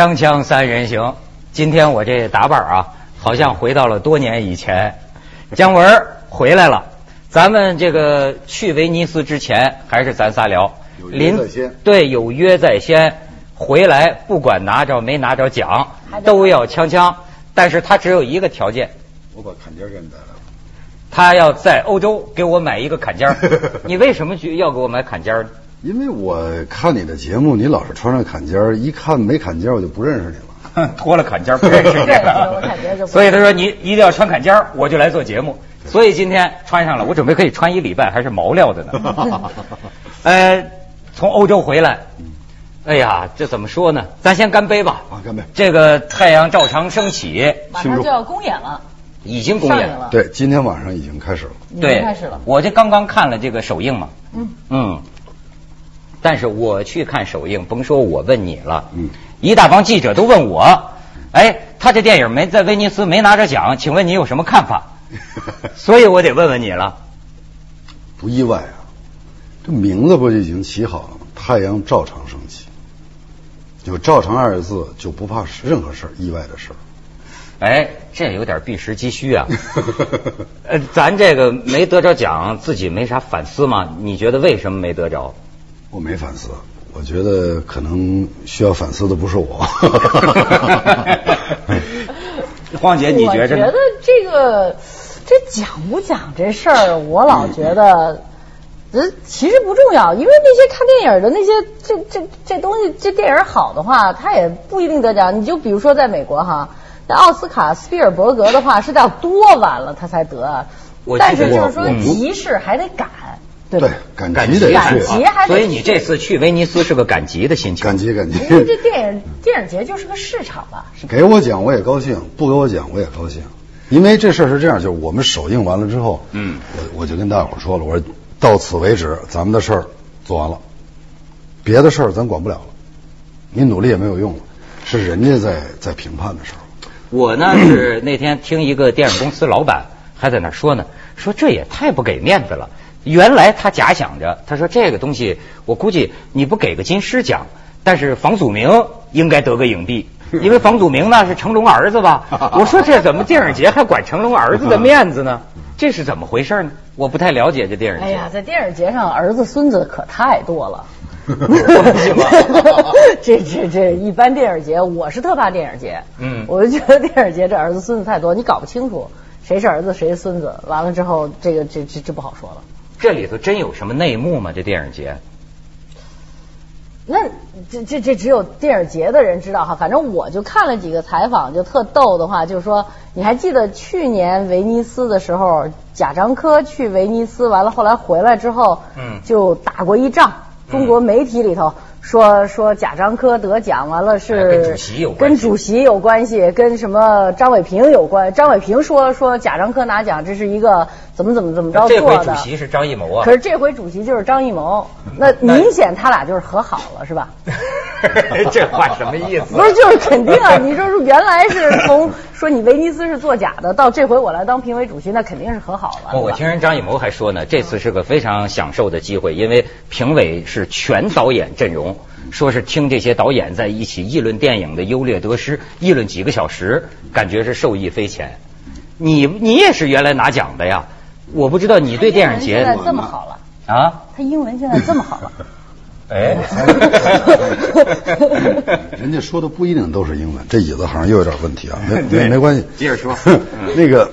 锵锵三人行，今天我这打扮啊，好像回到了多年以前。姜文回来了，咱们这个去威尼斯之前，还是咱仨聊。有约在先对，有约在先。回来不管拿着没拿着奖都要锵锵。但是他只有一个条件，我把坎肩给你带来了。他要在欧洲给我买一个坎肩儿。你为什么去要给我买坎肩儿呢？因为我看你的节目，你老是穿上坎肩儿，一看没坎肩儿我就不认识你了。脱了坎肩儿不认识你对 我感觉就不所以他说你一定要穿坎肩儿，我就来做节目。所以今天穿上了，我准备可以穿一礼拜，还是毛料的呢。呃，从欧洲回来，哎呀，这怎么说呢？咱先干杯吧。啊，干杯！这个太阳照常升起，马上就要公演了，已经公演了。对，今天晚上已经开始了。已经对，开始了。我这刚刚看了这个首映嘛，嗯，嗯，但是我去看首映，甭说我问你了，嗯，一大帮记者都问我，哎，他这电影没在威尼斯没拿着奖，请问你有什么看法？所以我得问问你了。不意外啊，这名字不就已经起好了吗？太阳照常升起，有“照常”二字，就不怕任何事儿，意外的事儿。哎，这有点避实击虚啊。呃，咱这个没得着奖，自己没啥反思吗？你觉得为什么没得着？我没反思，我觉得可能需要反思的不是我。黄姐，你觉着呢我觉得？这个这讲不讲这事儿，我老觉得。呃，其实不重要，因为那些看电影的那些这这这东西，这电影好的话，他也不一定得奖。你就比如说在美国哈，那奥斯卡斯皮尔伯格的话是到多晚了他才得，我记得但是就是说我急事还得赶，对吧？赶赶集得去，所以你这次去威尼斯是个赶集的心情。赶集赶集。因为这电影电影节就是个市场吧，给我讲我也高兴，不给我讲我也高兴，因为这事儿是这样，就是我们首映完了之后，嗯，我我就跟大伙儿说了，我说到此为止，咱们的事儿做完了，别的事儿咱管不了了，你努力也没有用了，是人家在在评判的时候。我呢是那天听一个电影公司老板还在那说呢，说这也太不给面子了。原来他假想着，他说这个东西我估计你不给个金狮奖，但是房祖名应该得个影帝，因为房祖名呢是成龙儿子吧。我说这怎么电影节还管成龙儿子的面子呢？这是怎么回事呢？我不太了解这电影节。哎呀，在电影节上儿子孙子可太多了。这这这一般电影节，我是特怕电影节。嗯我就觉得电影节这儿子孙子太多，你搞不清楚谁是儿子谁是孙子，完了之后这个这这这不好说了。这里头真有什么内幕吗？这电影节？那这这这只有电影节的人知道哈，反正我就看了几个采访，就特逗的话，就是说，你还记得去年威尼斯的时候，贾樟柯去威尼斯，完了后来回来之后，嗯就打过一仗。中国媒体里头说说贾樟柯得奖，完了是哎跟主席有关系跟主席有关系，跟什么张伟平有关。张伟平说说贾樟柯拿奖，这是一个怎么怎么怎么着这回做的。主席是张艺谋啊可。是这回主席就是张艺谋，那那明显他俩就是和好了，是吧？这话什么意思？不是，就是肯定啊！你说是原来是从说你威尼斯是作假的，到这回我来当评委主席，那肯定是和好了。我听人张艺谋还说呢，这次是个非常享受的机会，因为评委是全导演阵容，说是听这些导演在一起议论电影的优劣得失，议论几个小时，感觉是受益匪浅。你你也是原来拿奖的呀？我不知道你对电影节这么好了，啊？他英文现在这么好了。哎，人家说的不一定都是英文，这椅子好像又有点问题啊，没没没关系，接着说那个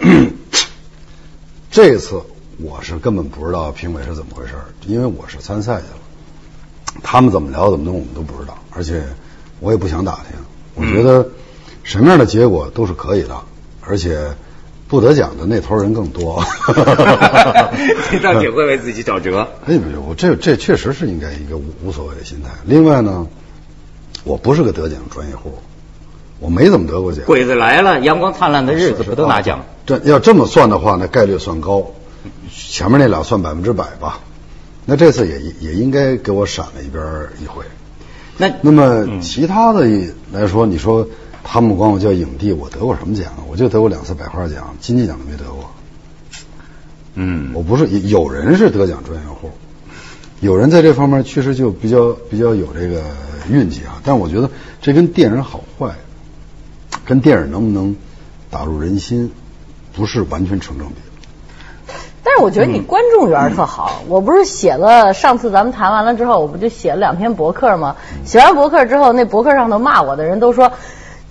这次我是根本不知道评委是怎么回事，因为我是参赛去了，他们怎么聊怎么弄我们都不知道，而且我也不想打听。我觉得什么样的结果都是可以的，而且不得奖的那头人更多。你倒挺会为自己找辙。哎，不是，我这这确实是应该一个无无所谓的心态。另外呢，我不是个得奖专业户，我没怎么得过奖。鬼子来了，阳光灿烂的日子不都拿奖？？这要这么算的话，那概率算高，前面那俩算百分之百吧。那这次也也应该给我闪了一边一回。那那么嗯其他的来说，你说他们管我叫影帝，我得过什么奖啊？我就得过两次百花奖，金鸡奖都没得过。嗯我不是有人是得奖专业户，有人在这方面确实就比较比较有这个运气啊。但我觉得这跟电影好坏，跟电影能不能打入人心，不是完全成正比。但是我觉得你观众缘特好，我不是写了上次咱们谈完了之后，我不就写了两篇博客吗？写完博客之后，那博客上头骂我的人都说。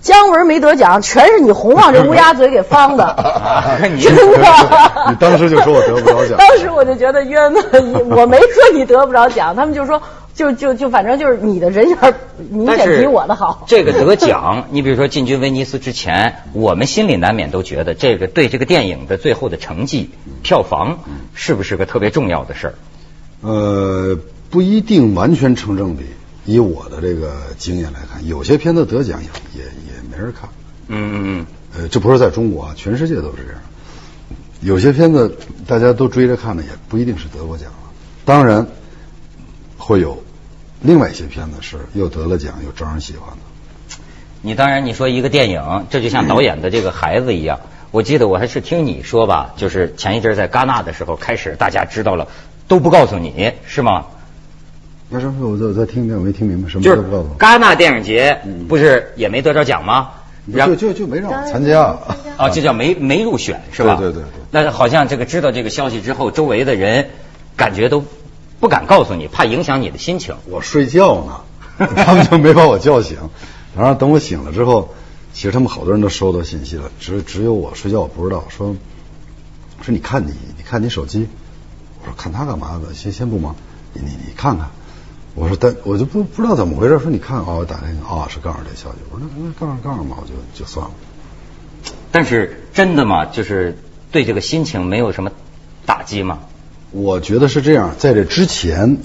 姜文没得奖，全是你洪旺这乌鸦嘴给方的，真的。你当时就说我得不着奖，当时我就觉得冤枉，我没说你得不着奖，他们就说就就就反正就是你的人缘明显比我的好。这个得奖，你比如说进军威尼斯之前，我们心里难免都觉得这个对这个电影的最后的成绩、票房是不是个特别重要的事儿？呃，不一定完全成正比。以我的这个经验来看，有些片子得奖也也也。没人看，嗯嗯嗯，呃，这不是在中国啊，全世界都是这样。有些片子大家都追着看的，也不一定是得过奖了。当然会有另外一些片子是又得了奖又招人喜欢的。你当然你说一个电影，这就像导演的这个孩子一样。我记得我还是听你说吧，就是前一阵在戛纳的时候开始，大家知道了都不告诉你是吗？那什么？我再再听一遍，我没听明白什么。就是戛纳电影节不是也没得着奖吗？然后就就没让我参加。啊，这叫没没入选是吧？对对对。那好像这个知道这个消息之后，周围的人感觉都不敢告诉你，怕影响你的心情。我睡觉呢，他们就没把我叫醒。然后等我醒了之后，其实他们好多人都收到信息了，只只有我睡觉我不知道。说说你看你你看你手机，我说看他干嘛的？先先不忙，你你你看看。我说，但我就不不知道怎么回事。说你看啊，我打开啊，是告诉这消息。我说那那告诉告诉嘛，我就就算了。但是真的吗？就是对这个心情没有什么打击吗？我觉得是这样，在这之前，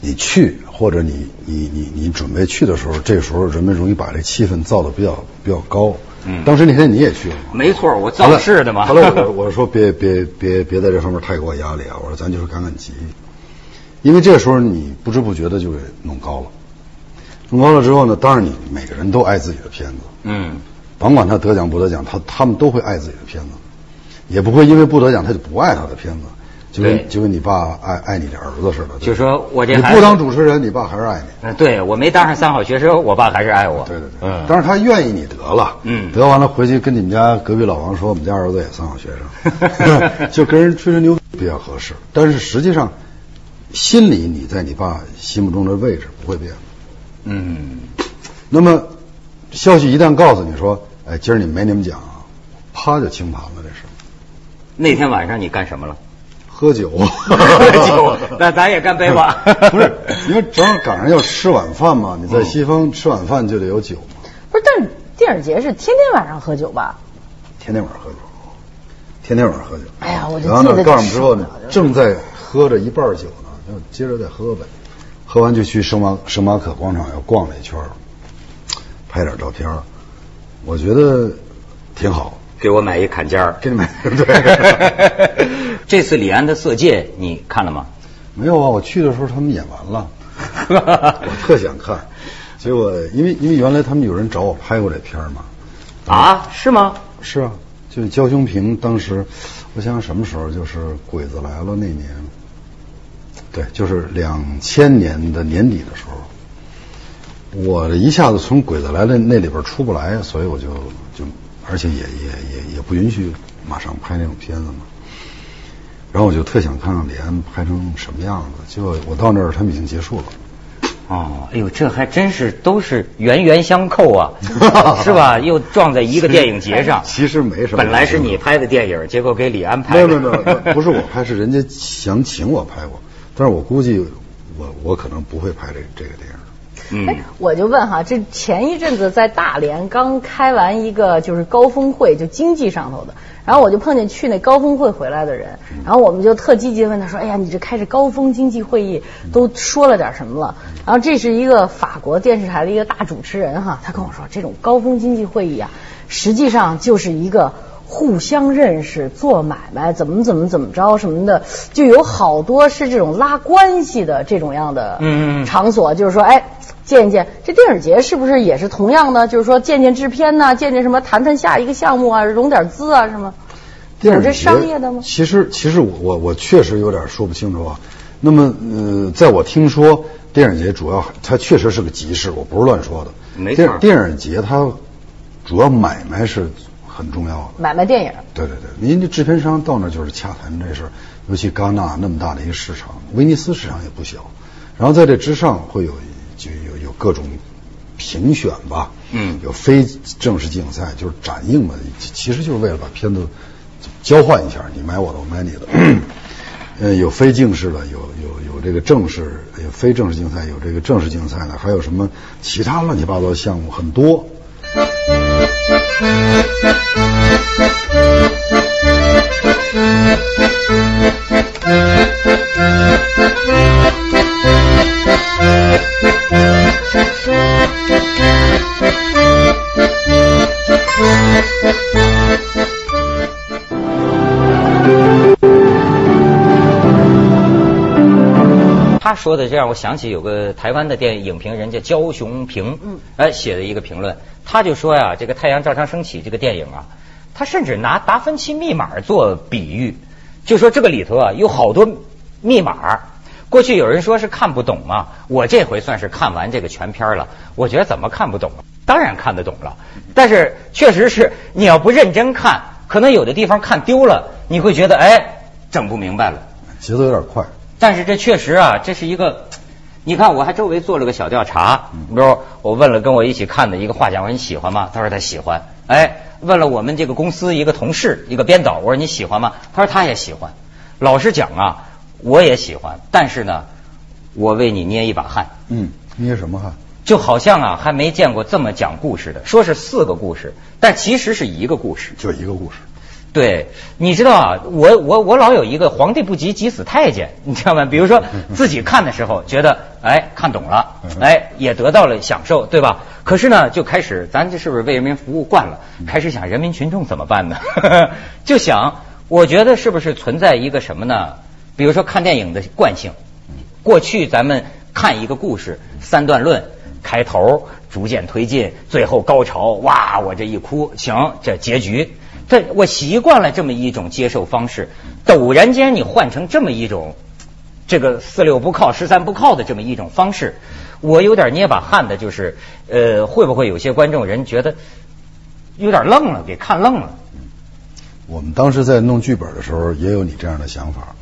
你去或者你你你你准备去的时候，这时候人们容易把这气氛造的比较比较高。嗯。当时那天你也去了吗。没错，我造势的嘛。后来我 我说别别别别在这方面太给我压力啊！我说咱就是赶赶集。因为这时候你不知不觉的就给弄高了，弄高了之后呢，当然你每个人都爱自己的片子，嗯，甭管他得奖不得奖，他他们都会爱自己的片子，也不会因为不得奖他就不爱他的片子，就跟就跟你爸爱爱你的儿子似的。就说我这你不当主持人，你爸还是爱你。嗯，对我没当上三好学生，我爸还是爱我。对对对，嗯，但是他愿意你得了，嗯，得完了回去跟你们家隔壁老王说，我们家儿子也三好学生，就跟人吹吹牛比较合适，但是实际上。心里你在你爸心目中的位置不会变，嗯，那么消息一旦告诉你说，哎，今儿你没你们讲，啪就清盘了，这是。那天晚上你干什么了？喝酒。喝酒，那咱也干杯吧。不是，因为正好赶上要吃晚饭嘛，你在西方吃晚饭就得有酒嘛。不是，但是电影节是天天晚上喝酒吧？天天晚上喝酒，天天晚上喝酒。哎呀，我就然后呢，告诉之后呢，正在喝着一半酒呢。就接着再喝呗，喝完就去圣马圣马可广场又逛了一圈，拍点照片，我觉得挺好。给我买一坎肩儿，给你买。对。这次李安的《色戒》你看了吗？没有啊，我去的时候他们演完了，我特想看，结果因为因为原来他们有人找我拍过这片儿嘛。啊？是吗？是啊，就是焦雄平当时，我想想什么时候，就是《鬼子来了》那年。对，就是两千年的年底的时候，我一下子从鬼子来了那里边出不来，所以我就就，而且也也也也不允许马上拍那种片子嘛。然后我就特想看看李安拍成什么样子，结果我到那儿他们已经结束了。哦，哎呦，这还真是都是冤冤相扣啊，是吧？又撞在一个电影节上。其实没什么。本来是你拍的电影，结果给李安拍。没有没有，不是我拍，是人家想请我拍过。但是我估计，我我可能不会拍这这个电影。嗯，我就问哈，这前一阵子在大连刚开完一个就是高峰会，就经济上头的，然后我就碰见去那高峰会回来的人，然后我们就特积极问他说：“哎呀，你这开着高峰经济会议都说了点什么了？”然后这是一个法国电视台的一个大主持人哈，他跟我说，这种高峰经济会议啊，实际上就是一个。互相认识、做买卖，怎么怎么怎么着什么的，就有好多是这种拉关系的这种样的场所。就是说，哎，见一见这电影节是不是也是同样的？就是说，见见制片呐，见见什么，谈谈下一个项目啊，融点资啊什么。有这商业的吗？其实，其实我我我确实有点说不清楚啊。那么呃，在我听说电影节主要它确实是个集市，我不是乱说的。没错电电影节它主要买卖是很重要的。买卖电影。对对对，您这制片商到那儿就是洽谈这事儿，尤其戛纳那么大的一个市场，威尼斯市场也不小，然后在这之上会有各种评选吧，嗯有非正式竞赛，就是展映嘛，其其实就是为了把片子交换一下，你买我的，我买你的。呃，有非正式的，有有有这个正式，有非正式竞赛，有这个正式竞赛的，还有什么其他乱七八糟的项目很多。他说的这让我想起有个台湾的电影影评人叫焦雄平，嗯哎写的一个评论，他就说呀，这个《太阳照常升起》这个电影啊，他甚至拿达芬奇密码做比喻，就说这个里头啊有好多密码。过去有人说是看不懂嘛，我这回算是看完这个全片了，我觉得怎么看不懂？当然看得懂了，但是确实是你要不认真看，可能有的地方看丢了，你会觉得哎整不明白了。节奏有点快，但是这确实啊，这是一个，你看我还周围做了个小调查，比如我问了跟我一起看的一个画家，我说你喜欢吗？他说他喜欢。哎，问了我们这个公司一个同事，一个编导，我说你喜欢吗？他说他也喜欢。老实讲啊，我也喜欢，但是呢，我为你捏一把汗，嗯，捏什么汗？就好像啊还没见过这么讲故事的，说是四个故事，但其实是一个故事。就一个故事。对，你知道啊，我我我老有一个皇帝不急急死太监，你知道吗？比如说自己看的时候觉得哎看懂了，哎也得到了享受，对吧？可是呢，就开始咱这是不是为人民服务惯了？开始想人民群众怎么办呢？就想我觉得是不是存在一个什么呢？比如说看电影的惯性，过去咱们看一个故事三段论，开头逐渐推进，最后高潮，哇，我这一哭，行，这结局。这我习惯了这么一种接受方式，陡然间你换成这么一种，这个四六不靠十三不靠的这么一种方式，我有点捏把汗的，就是呃，会不会有些观众人觉得有点愣了，给看愣了？我们当时在弄剧本的时候，也有你这样的想法，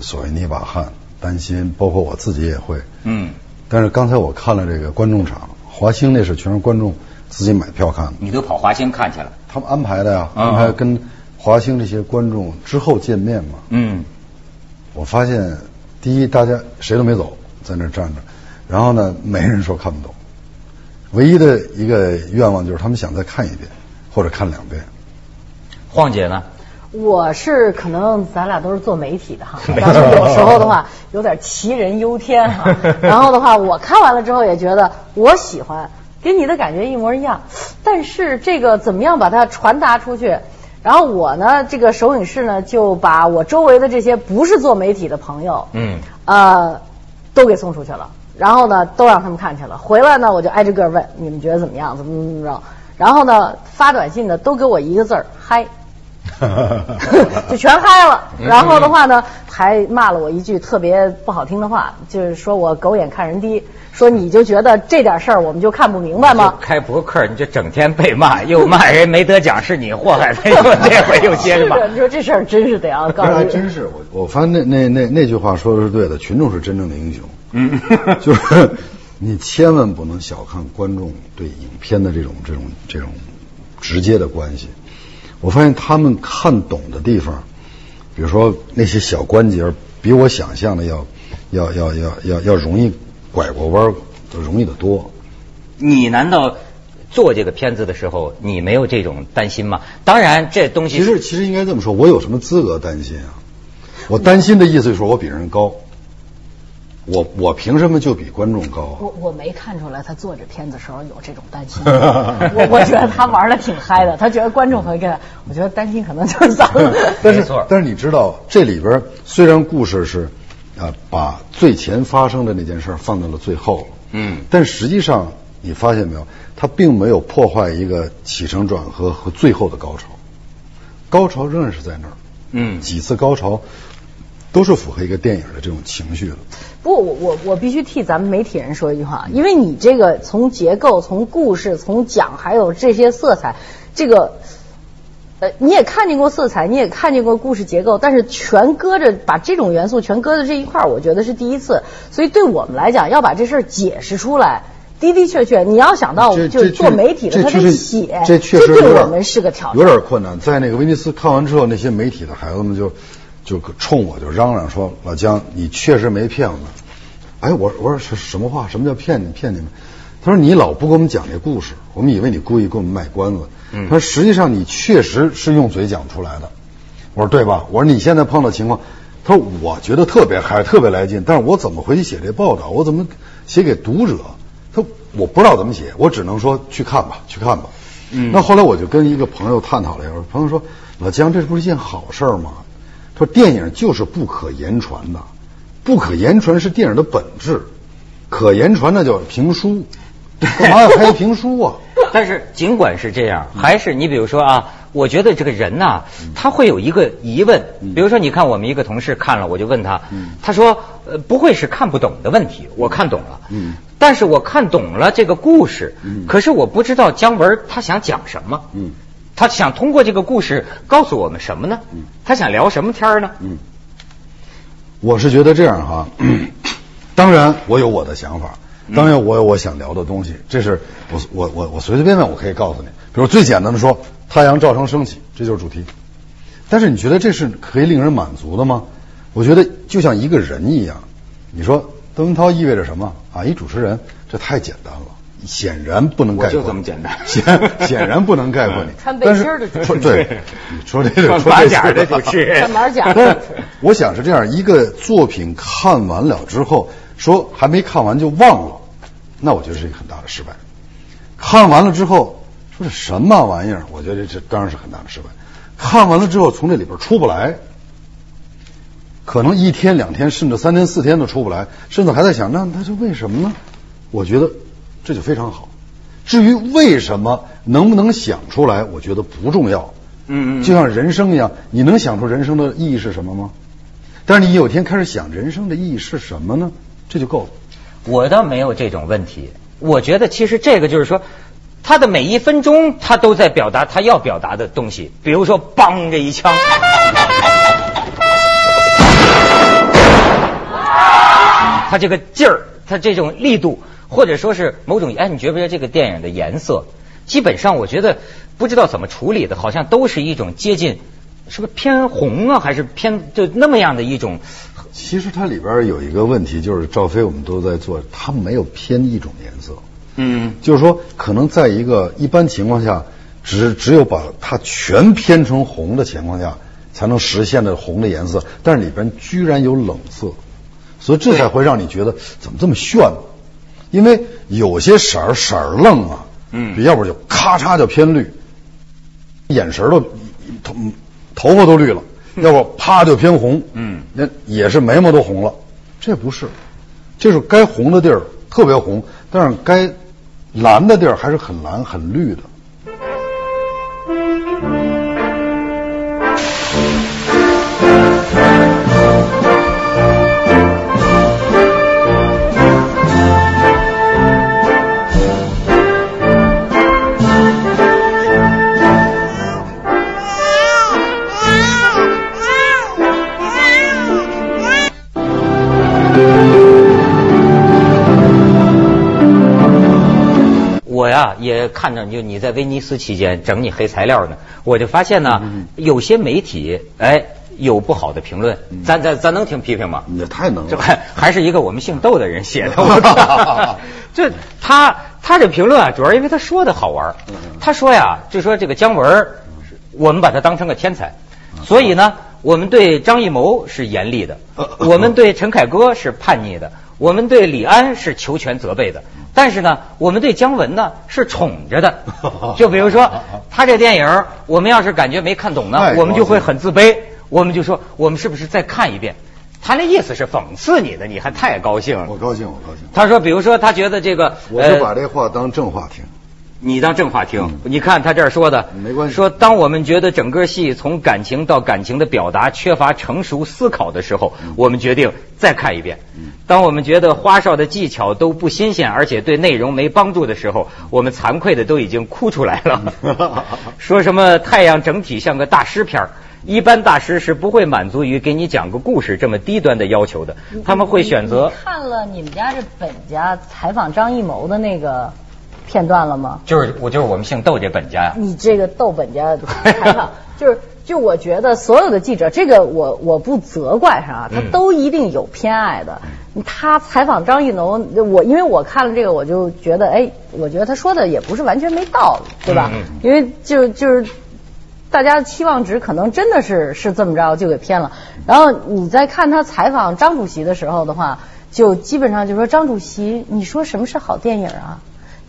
所谓捏把汗，担心，包括我自己也会。嗯，但是刚才我看了这个观众场，华星那是全是观众自己买票看的，你都跑华星看去了？他们安排的呀，嗯安排跟华星这些观众之后见面嘛。嗯我发现，第一，大家谁都没走，在那儿站着，然后呢，没人说看不懂，唯一的一个愿望就是他们想再看一遍，或者看两遍。晃姐呢？我是可能咱俩都是做媒体的哈，但是有时候的话有点杞人忧天哈。然后的话，我看完了之后也觉得我喜欢，跟你的感觉一模一样。但是这个怎么样把它传达出去？然后我呢，这个首影室呢，就把我周围的这些不是做媒体的朋友，嗯呃，都给送出去了。然后呢，都让他们看去了。回来呢，我就挨着个问你们觉得怎么样，怎么怎么怎么着。然后呢，发短信的都给我一个字儿嗨。就全嗨了，然后的话呢，还骂了我一句特别不好听的话，就是说我狗眼看人低，说你就觉得这点事儿我们就看不明白吗？开博客你就整天被骂，又骂人没得奖是你祸害的，又这回又接着骂。你说这事儿真是得要告诉你，还真是我，我发现那那那那句话说的是对的，群众是真正的英雄。嗯 就是你千万不能小看观众对影片的这种这种这种直接的关系。我发现他们看懂的地方，比如说那些小关节，比我想象的要要要要要要容易拐过弯儿，容易得多。你难道做这个片子的时候，你没有这种担心吗？当然，这东西其实其实应该这么说，我有什么资格担心啊？我担心的意思就是说我比人高，我我凭什么就比观众高啊？我我没看出来他做这片子时候有这种担心，我我觉得他玩的挺嗨的，他觉得观众会跟，我觉得担心可能就是咱们。但是错但是你知道，这里边虽然故事是啊、把最前发生的那件事放到了最后，嗯但实际上你发现没有，他并没有破坏一个起承转合和最后的高潮，高潮仍然是在那儿。嗯几次高潮，都是符合一个电影的这种情绪的。不过我我我必须替咱们媒体人说一句话，因为你这个从结构、从故事、从讲，还有这些色彩，这个。呃，你也看见过色彩，你也看见过故事结构，但是全搁着把这种元素全搁在这一块儿，我觉得是第一次。所以对我们来讲，要把这事儿解释出来，的的确确，你要想到就是做媒体的，他得写，这确实对我们是个挑战，有点困难。在那个威尼斯看完之后，那些媒体的孩子们就就冲我就嚷嚷说：“老姜，你确实没骗我们。”哎，我我说是什么话？什么叫骗你骗你们？他说：“你老不给我们讲这故事，我们以为你故意给我们卖关子。”他说：“实际上你确实是用嘴讲出来的。”我说：“对吧？”我说：“你现在碰到情况。”他说：“我觉得特别嗨，特别来劲，但是我怎么回去写这报道？我怎么写给读者？他我不知道怎么写，我只能说去看吧，去看吧。”嗯。那后来我就跟一个朋友探讨了一下，朋友说：“老姜，这不是一件好事吗？”他说：“电影就是不可言传的，不可言传是电影的本质，可言传那叫评书，干嘛要拍评书啊？” 但是尽管是这样，还是你比如说啊，我觉得这个人呐，他会有一个疑问。比如说，你看我们一个同事看了，我就问他，他说呃不会是看不懂的问题，我看懂了。嗯。但是我看懂了这个故事，可是我不知道姜文他想讲什么。嗯。他想通过这个故事告诉我们什么呢？嗯。他想聊什么天儿呢？嗯。我是觉得这样哈，当然我有我的想法。当然，我有我想聊的东西，这是我我我我随随便便我可以告诉你，比如最简单的说，太阳照常升起，这就是主题。但是你觉得这是可以令人满足的吗？我觉得就像一个人一样，你说邓文涛意味着什么啊？一主持人，这太简单了，显然不能概括。就这么简单，显显然不能概括你。穿背心的主持人，对，说这个穿马 甲的就是，穿马甲的。我想是这样一个作品看完了之后。说还没看完就忘了，那我觉得是一个很大的失败。看完了之后说这什么玩意儿？我觉得这当然是很大的失败。看完了之后从这里边出不来，可能一天两天甚至三天四天都出不来，甚至还在想那那是为什么呢？我觉得这就非常好。至于为什么能不能想出来，我觉得不重要。嗯嗯。就像人生一样，你能想出人生的意义是什么吗？但是你有天开始想人生的意义是什么呢？这就够了，我倒没有这种问题。我觉得其实这个就是说，他的每一分钟他都在表达他要表达的东西。比如说，梆这一枪，他这个劲儿，他这种力度，或者说是某种哎，你觉不觉得这个电影的颜色，基本上我觉得不知道怎么处理的，好像都是一种接近，是不是偏红啊，还是偏就那么样的一种。其实它里边有一个问题，就是赵飞我们都在做，它没有偏一种颜色。嗯，就是说，可能在一个一般情况下，只只有把它全偏成红的情况下，才能实现的红的颜色。但是里边居然有冷色，所以这才会让你觉得怎么这么炫？因为有些色儿色儿愣啊，嗯，要不就咔嚓就偏绿，眼神都头头发都绿了。要不啪就偏红，嗯，那也是眉毛都红了，这不是，就是该红的地儿特别红，但是该蓝的地儿还是很蓝很绿的。呀，也看着就你在威尼斯期间整你黑材料呢，我就发现呢，有些媒体哎有不好的评论，咱咱咱能听批评吗？也太能了，这还还是一个我们姓窦的人写的，我靠！这他他这评论啊，主要因为他说的好玩。他说呀，就说这个姜文，我们把他当成个天才，所以呢，我们对张艺谋是严厉的，我们对陈凯歌是叛逆的，我们对李安是求全责备的。但是呢，我们对姜文呢是宠着的，就比如说 他这电影，我们要是感觉没看懂呢，我们就会很自卑，我们就说我们是不是再看一遍？他那意思是讽刺你的，你还太高兴了。我高兴，我高兴。他说，比如说他觉得这个，我就把这话当正话听。你当正话听，你看他这儿说的，没关系。说当我们觉得整个戏从感情到感情的表达缺乏成熟思考的时候，我们决定再看一遍。当我们觉得花哨的技巧都不新鲜，而且对内容没帮助的时候，我们惭愧的都已经哭出来了。说什么太阳整体像个大师片儿一般大师是不会满足于给你讲个故事这么低端的要求的，他们会选择看了你们家这本家采访张艺谋的那个片段了吗？就是我就是我们姓窦这本家呀。你这个窦本家 就是就我觉得所有的记者，这个我我不责怪他啊，他嗯都一定有偏爱的。他采访张艺谋，我因为我看了这个，我就觉得，哎，我觉得他说的也不是完全没道理，对吧？因为就就是大家的期望值可能真的是是这么着就给偏了。然后你在看他采访张主席的时候的话，就基本上就说张主席，你说什么是好电影啊？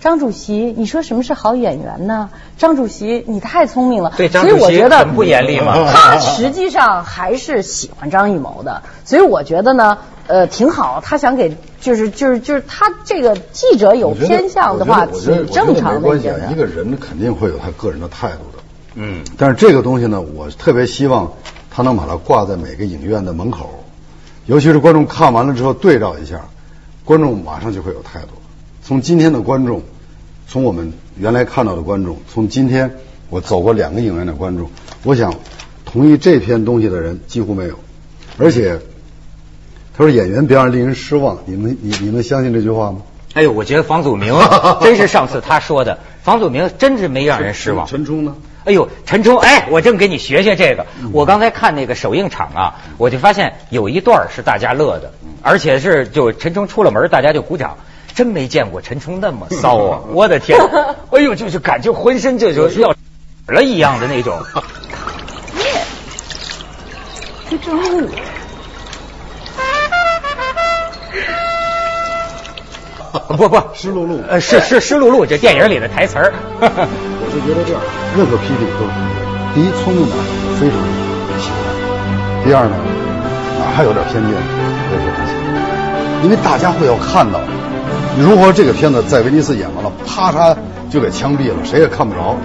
张主席，你说什么是好演员呢？张主席，你太聪明了。对张所以我觉得主席很不严厉嘛他实际上还是喜欢张艺谋的，所以我觉得呢，呃，挺好。他想给，就是就是就是他这个记者有偏向的话，挺正常的我觉得没关系一个人肯定会有他个人的态度的。嗯，但是这个东西呢，我特别希望他能把它挂在每个影院的门口，尤其是观众看完了之后对照一下，观众马上就会有态度。从今天的观众，从我们原来看到的观众，从今天我走过两个影院的观众，我想同意这篇东西的人几乎没有，而且他说演员别让令人失望，你们你你们相信这句话吗？哎呦，我觉得房祖名 真是上次他说的，房祖名真是没让人失望。陈冲呢？哎呦，陈冲，哎，我正给你学学这个。我刚才看那个首映场啊，我就发现有一段是大家乐的，而且是就陈冲出了门，大家就鼓掌。真没见过陈冲那么骚啊！我的天，哎呦，就是感觉浑身就就要了一样的那种。这正路。不不，湿漉漉呃，是是湿漉漉，这电影里的台词儿。我是觉得这样，任何批评都是第一，聪明的非常喜欢；第二呢，哪怕有点偏见，我也非常喜欢。因为大家会要看到，如果这个片子在威尼斯演完了，啪嚓就给枪毙了，谁也看不着。